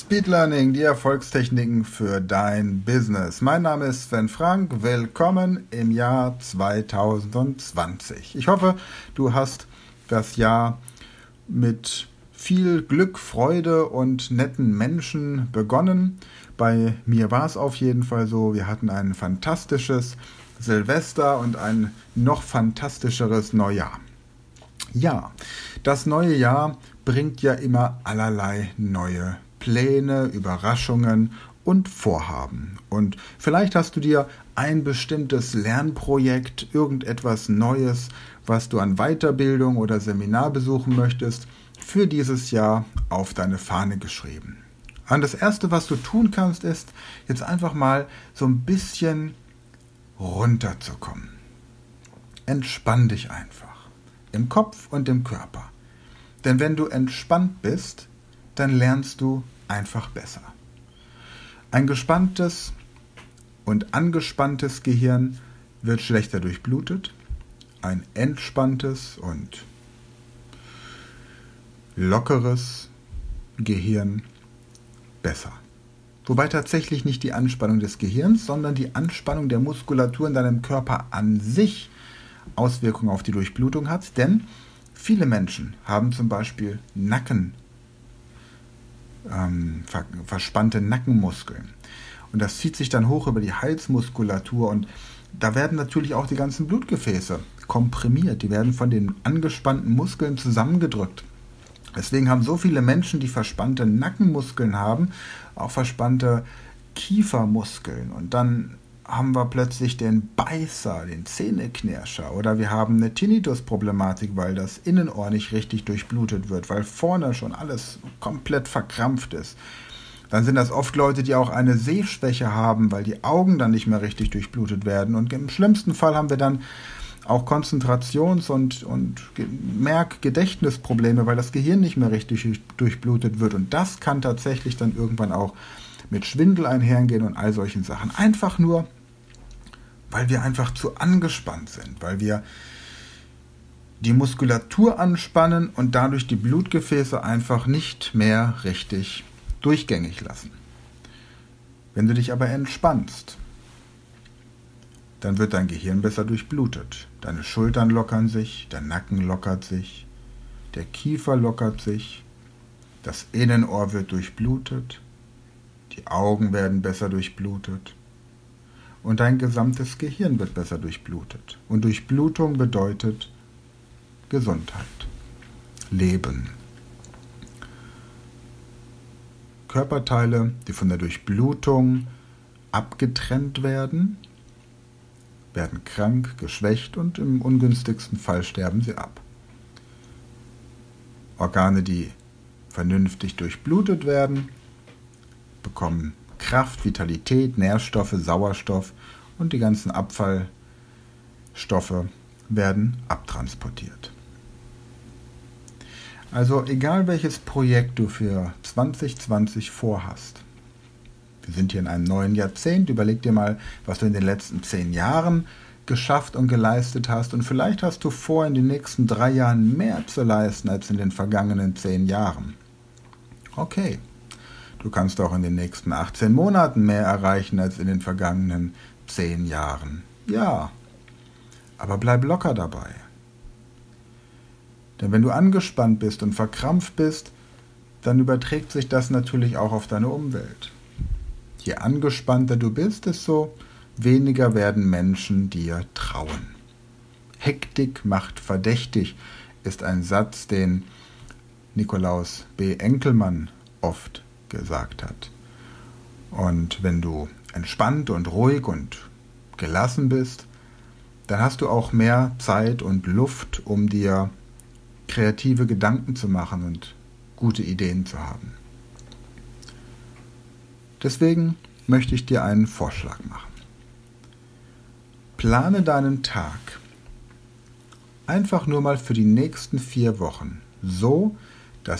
Speed Learning, die Erfolgstechniken für dein Business. Mein Name ist Sven Frank. Willkommen im Jahr 2020. Ich hoffe, du hast das Jahr mit viel Glück, Freude und netten Menschen begonnen. Bei mir war es auf jeden Fall so. Wir hatten ein fantastisches Silvester und ein noch fantastischeres Neujahr. Ja, das neue Jahr bringt ja immer allerlei neue Pläne, Überraschungen und Vorhaben. Und vielleicht hast du dir ein bestimmtes Lernprojekt, irgendetwas Neues, was du an Weiterbildung oder Seminar besuchen möchtest, für dieses Jahr auf deine Fahne geschrieben. Und das Erste, was du tun kannst, ist jetzt einfach mal so ein bisschen runterzukommen. Entspann dich einfach. Im Kopf und im Körper. Denn wenn du entspannt bist, dann lernst du einfach besser. Ein gespanntes und angespanntes Gehirn wird schlechter durchblutet, ein entspanntes und lockeres Gehirn besser. Wobei tatsächlich nicht die Anspannung des Gehirns, sondern die Anspannung der Muskulatur in deinem Körper an sich Auswirkungen auf die Durchblutung hat, denn viele Menschen haben zum Beispiel Nacken ähm, verspannte Nackenmuskeln. Und das zieht sich dann hoch über die Halsmuskulatur und da werden natürlich auch die ganzen Blutgefäße komprimiert. Die werden von den angespannten Muskeln zusammengedrückt. Deswegen haben so viele Menschen, die verspannte Nackenmuskeln haben, auch verspannte Kiefermuskeln. Und dann haben wir plötzlich den Beißer, den Zähneknirscher oder wir haben eine Tinnitus-Problematik, weil das Innenohr nicht richtig durchblutet wird, weil vorne schon alles komplett verkrampft ist. Dann sind das oft Leute, die auch eine Sehschwäche haben, weil die Augen dann nicht mehr richtig durchblutet werden. Und im schlimmsten Fall haben wir dann auch Konzentrations- und, und Merk-Gedächtnisprobleme, weil das Gehirn nicht mehr richtig durchblutet wird. Und das kann tatsächlich dann irgendwann auch mit Schwindel einhergehen und all solchen Sachen. Einfach nur weil wir einfach zu angespannt sind, weil wir die Muskulatur anspannen und dadurch die Blutgefäße einfach nicht mehr richtig durchgängig lassen. Wenn du dich aber entspannst, dann wird dein Gehirn besser durchblutet. Deine Schultern lockern sich, der Nacken lockert sich, der Kiefer lockert sich, das Innenohr wird durchblutet, die Augen werden besser durchblutet und dein gesamtes Gehirn wird besser durchblutet. Und Durchblutung bedeutet Gesundheit, Leben. Körperteile, die von der Durchblutung abgetrennt werden, werden krank, geschwächt und im ungünstigsten Fall sterben sie ab. Organe, die vernünftig durchblutet werden, bekommen Kraft, Vitalität, Nährstoffe, Sauerstoff und die ganzen Abfallstoffe werden abtransportiert. Also egal welches Projekt du für 2020 vorhast, wir sind hier in einem neuen Jahrzehnt, überleg dir mal, was du in den letzten zehn Jahren geschafft und geleistet hast und vielleicht hast du vor, in den nächsten drei Jahren mehr zu leisten als in den vergangenen zehn Jahren. Okay, Du kannst auch in den nächsten 18 Monaten mehr erreichen als in den vergangenen 10 Jahren. Ja, aber bleib locker dabei. Denn wenn du angespannt bist und verkrampft bist, dann überträgt sich das natürlich auch auf deine Umwelt. Je angespannter du bist, desto weniger werden Menschen dir trauen. Hektik macht verdächtig ist ein Satz, den Nikolaus B. Enkelmann oft gesagt hat. Und wenn du entspannt und ruhig und gelassen bist, dann hast du auch mehr Zeit und Luft, um dir kreative Gedanken zu machen und gute Ideen zu haben. Deswegen möchte ich dir einen Vorschlag machen. Plane deinen Tag einfach nur mal für die nächsten vier Wochen so,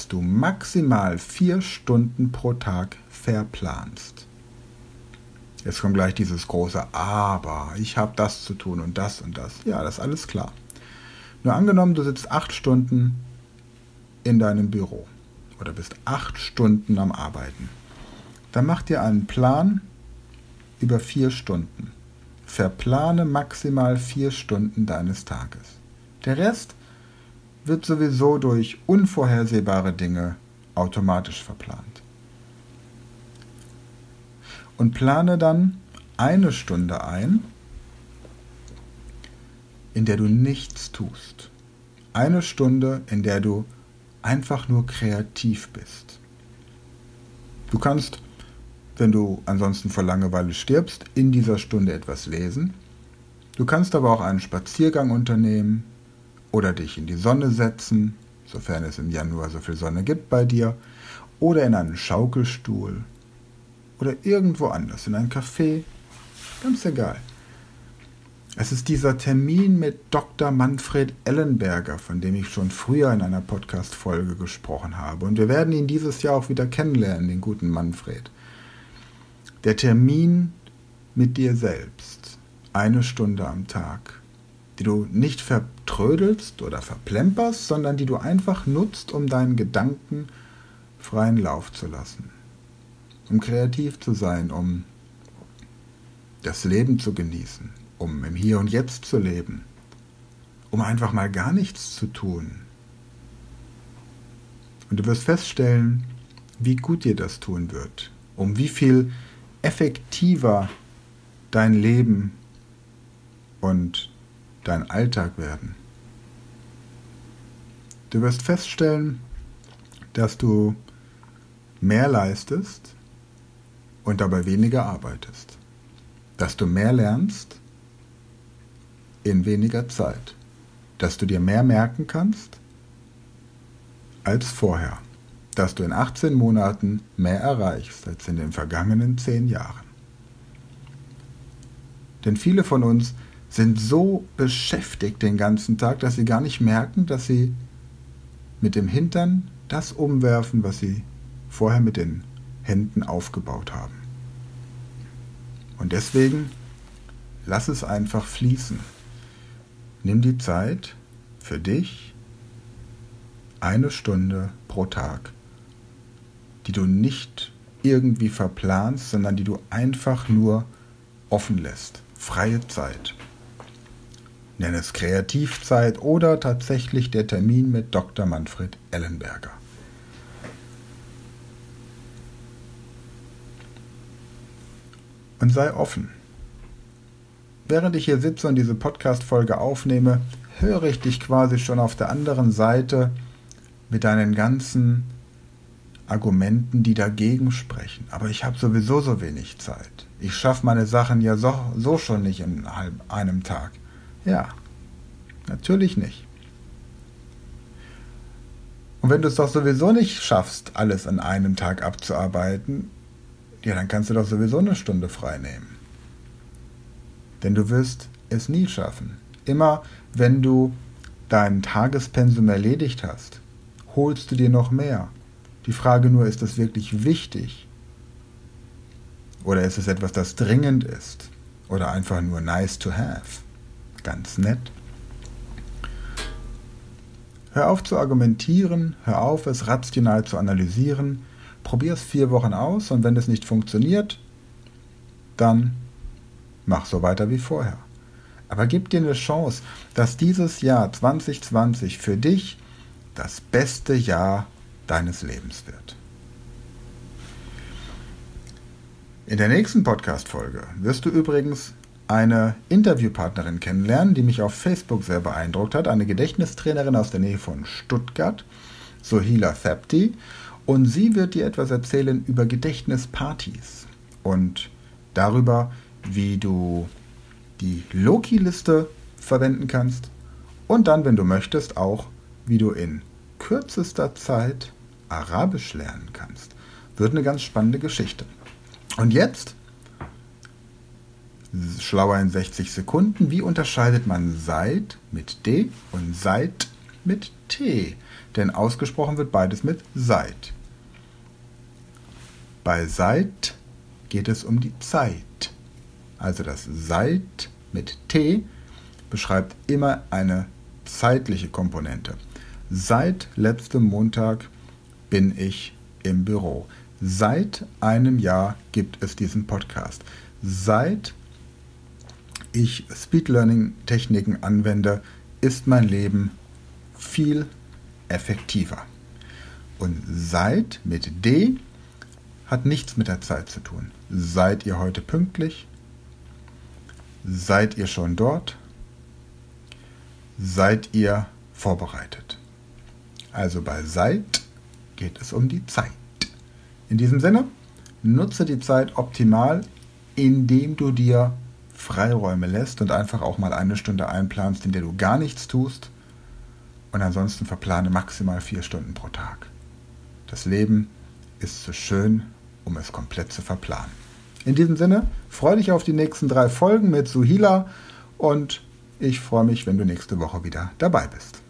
du maximal vier Stunden pro Tag verplanst. Jetzt kommt gleich dieses große Aber. Ich habe das zu tun und das und das. Ja, das ist alles klar. Nur angenommen, du sitzt acht Stunden in deinem Büro oder bist acht Stunden am Arbeiten. dann mach dir einen Plan über vier Stunden. Verplane maximal vier Stunden deines Tages. Der Rest wird sowieso durch unvorhersehbare Dinge automatisch verplant. Und plane dann eine Stunde ein, in der du nichts tust. Eine Stunde, in der du einfach nur kreativ bist. Du kannst, wenn du ansonsten vor Langeweile stirbst, in dieser Stunde etwas lesen. Du kannst aber auch einen Spaziergang unternehmen oder dich in die Sonne setzen, sofern es im Januar so viel Sonne gibt bei dir, oder in einen Schaukelstuhl oder irgendwo anders, in ein Café, ganz egal. Es ist dieser Termin mit Dr. Manfred Ellenberger, von dem ich schon früher in einer Podcast-Folge gesprochen habe. Und wir werden ihn dieses Jahr auch wieder kennenlernen, den guten Manfred. Der Termin mit dir selbst. Eine Stunde am Tag. Die du nicht vertrödelst oder verplemperst, sondern die du einfach nutzt, um deinen Gedanken freien Lauf zu lassen. Um kreativ zu sein, um das Leben zu genießen um im Hier und Jetzt zu leben, um einfach mal gar nichts zu tun. Und du wirst feststellen, wie gut dir das tun wird, um wie viel effektiver dein Leben und dein Alltag werden. Du wirst feststellen, dass du mehr leistest und dabei weniger arbeitest. Dass du mehr lernst in weniger Zeit, dass du dir mehr merken kannst als vorher, dass du in 18 Monaten mehr erreichst als in den vergangenen 10 Jahren. Denn viele von uns sind so beschäftigt den ganzen Tag, dass sie gar nicht merken, dass sie mit dem Hintern das umwerfen, was sie vorher mit den Händen aufgebaut haben. Und deswegen lass es einfach fließen. Nimm die Zeit für dich, eine Stunde pro Tag, die du nicht irgendwie verplanst, sondern die du einfach nur offen lässt. Freie Zeit. Nenn es Kreativzeit oder tatsächlich der Termin mit Dr. Manfred Ellenberger. Und sei offen. Während ich hier sitze und diese Podcast-Folge aufnehme, höre ich dich quasi schon auf der anderen Seite mit deinen ganzen Argumenten, die dagegen sprechen. Aber ich habe sowieso so wenig Zeit. Ich schaffe meine Sachen ja so, so schon nicht in einem Tag. Ja, natürlich nicht. Und wenn du es doch sowieso nicht schaffst, alles an einem Tag abzuarbeiten, ja, dann kannst du doch sowieso eine Stunde frei nehmen. Denn du wirst es nie schaffen. Immer wenn du dein Tagespensum erledigt hast, holst du dir noch mehr. Die Frage nur, ist das wirklich wichtig? Oder ist es etwas, das dringend ist? Oder einfach nur nice to have? Ganz nett. Hör auf zu argumentieren, hör auf, es rational zu analysieren, probier es vier Wochen aus und wenn es nicht funktioniert, dann mach so weiter wie vorher. Aber gib dir eine Chance, dass dieses Jahr 2020 für dich das beste Jahr deines Lebens wird. In der nächsten Podcast-Folge wirst du übrigens eine Interviewpartnerin kennenlernen, die mich auf Facebook sehr beeindruckt hat, eine Gedächtnistrainerin aus der Nähe von Stuttgart, Sohila Thapti, und sie wird dir etwas erzählen über Gedächtnispartys und darüber, wie du die Loki-Liste verwenden kannst und dann, wenn du möchtest, auch, wie du in kürzester Zeit Arabisch lernen kannst. Wird eine ganz spannende Geschichte. Und jetzt, schlauer in 60 Sekunden, wie unterscheidet man Seit mit D und Seit mit T? Denn ausgesprochen wird beides mit Seit. Bei Seit geht es um die Zeit. Also das seit mit T beschreibt immer eine zeitliche Komponente. Seit letztem Montag bin ich im Büro. Seit einem Jahr gibt es diesen Podcast. Seit ich Speed Learning Techniken anwende, ist mein Leben viel effektiver. Und seit mit D hat nichts mit der Zeit zu tun. Seid ihr heute pünktlich? Seid ihr schon dort? Seid ihr vorbereitet? Also bei Seid geht es um die Zeit. In diesem Sinne, nutze die Zeit optimal, indem du dir Freiräume lässt und einfach auch mal eine Stunde einplanst, in der du gar nichts tust. Und ansonsten verplane maximal vier Stunden pro Tag. Das Leben ist zu schön, um es komplett zu verplanen. In diesem Sinne, freue dich auf die nächsten drei Folgen mit Suhila und ich freue mich, wenn du nächste Woche wieder dabei bist.